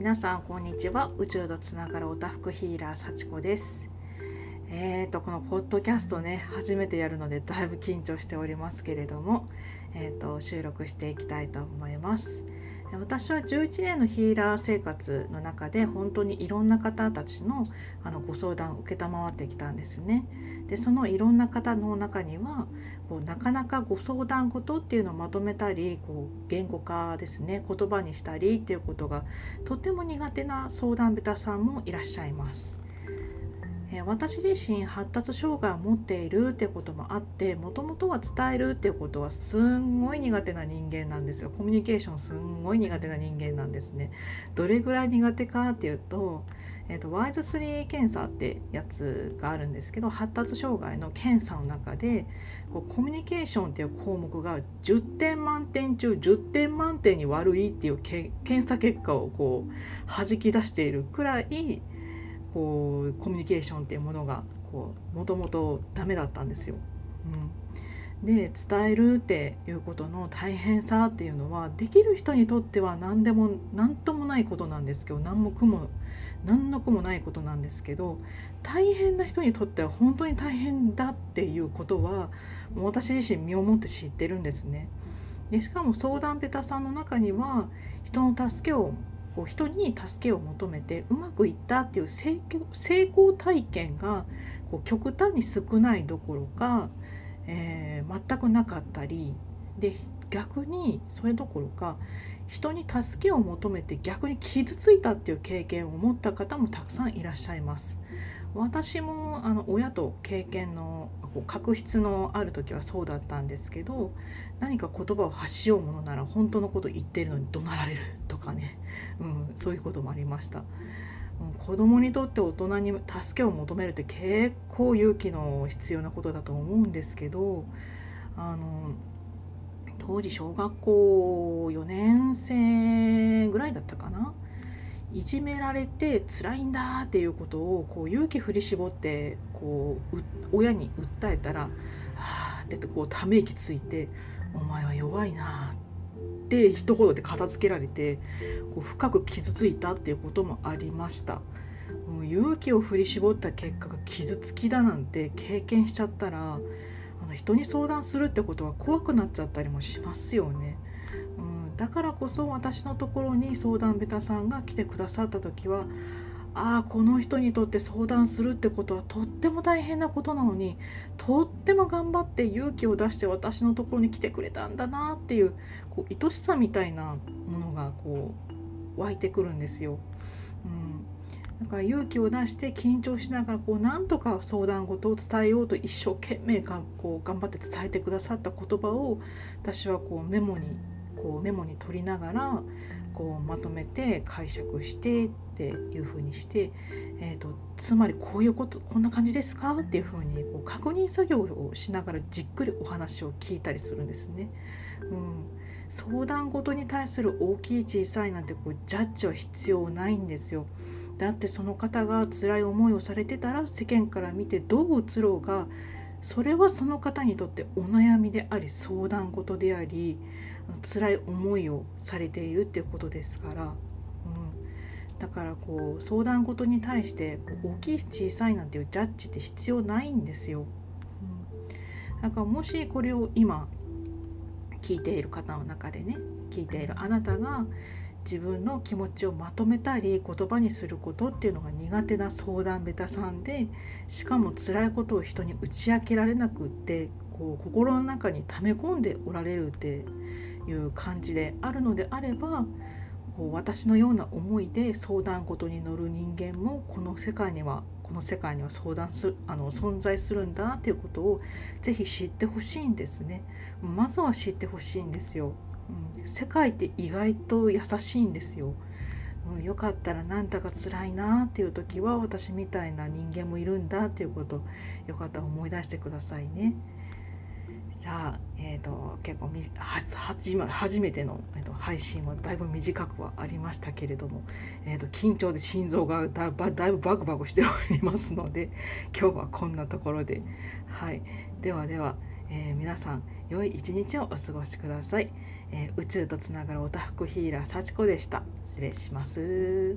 皆さんこんにちは。宇宙とつながるおたふくヒーラー幸子です。えーとこのポッドキャストね初めてやるのでだいぶ緊張しておりますけれども、えーと収録していきたいと思います。私は11年のヒーラー生活の中で本当にいろんな方たちのあのご相談を承ってきたんですね。でそのいろんな方の中にはこうなかなかご相談事っていうのをまとめたりこう言語化ですね言葉にしたりっていうことがとても苦手な相談下手さんもいらっしゃいます。え私自身発達障害を持っているってこともあってもともとは伝えるっていうことはすんごい苦手な人間なんですよ。コミュニケーションすんごい苦手な人間なんですね。どれぐらい苦手かっていうと,、えーと、ワイズ3検査ってやつがあるんですけど発達障害の検査の中でこうコミュニケーションっていう項目が10点満点中10点満点に悪いっていう検査結果をこう弾き出しているくらいこうコミュニケーションっていうものがもともとダメだったんですよ。うん、で伝えるっていうことの大変さっていうのはできる人にとっては何でも何ともないことなんですけど何も苦も何の苦もないことなんですけど大変な人にとっては本当に大変だっていうことは私自身身をもって知ってるんですね。でしかも相談ベタさんの中には人の助けをこう人に助けを求めてうまくいったっていう成功体験がこう極端に少ないどころか、えー、全くなかったりで逆にそれどころか人に助けを求めて逆に傷ついたっていう経験を持った方もたくさんいらっしゃいます。私もあの親と経験の確執のある時はそうだったんですけど何か言葉を発しようものなら本当のこと言ってるのに怒鳴られるとかね、そういうこともありました。子供にとって大人に助けを求めるって結構勇気の必要なことだと思うんですけどあの当時小学校4年生ぐらいだったかな？いじめられて辛いんだっていうことをこう勇気振り絞ってこう親に訴えたら「はあ」ってこうため息ついて「お前は弱いな」って一言で片付けられてこう深く傷ついたっていうこともありました。勇気を振り絞った結果が傷つきだなんて経験しちゃったらあの人に相談するってことは怖くなっちゃったりもしますよね。うんだからこそ私のところに相談ベタさんが来てくださった時はああこの人にとって相談するってことはとっても大変なことなのにとっても頑張って勇気を出して私のところに来てくれたんだなっていうこう愛しさみたいなものがこう湧いてくるんですよ。だから勇気を出して緊張しながらこうなんとか相談事を伝えようと一生懸命がこう頑張って伝えてくださった言葉を私はこうメモにこうメモに取りながらこうまとめて解釈してっていう風にして、えーと、つまりこういうことこんな感じですかっていう風にこう確認作業をしながらじっくりお話を聞いたりするんですね。うん、相談事に対する大きい小さいなんてこうジャッジは必要ないんですよ。だってその方が辛い思いをされてたら世間から見てどう映ろうがそれはその方にとってお悩みであり相談事であり辛い思いをされているっていうことですから、うん、だからこう相談事に対して大きい小さいなんていうジャッジって必要ないんですよ。うん、だからもしこれを今聞いている方の中でね聞いているあなたが自分の気持ちをまとめたり言葉にすることっていうのが苦手な相談ベタさんでしかも辛いことを人に打ち明けられなくってこう心の中に溜め込んでおられるっていう感じであるのであればこう私のような思いで相談事に乗る人間もこの世界にはこの世界には相談するあの存在するんだっていうことをぜひ知ってほしいんですね。まずは知ってほしいんですよ。世界って意外と優しいんですよ。うん、よかったらなんだか辛いなっていう時は私みたいな人間もいるんだっていうことよかったら思い出してくださいね。じゃあ、えーと、結構みは初めての、えーと、配信はだいぶ短くはありましたけれども、えーと、緊張で心臓がだだいぶバクバクしておりますので今日はこんなところではいではでは、えー、皆さん良い一日をお過ごしください、えー、宇宙とつながるおたふくヒーラー幸子でした。失礼します。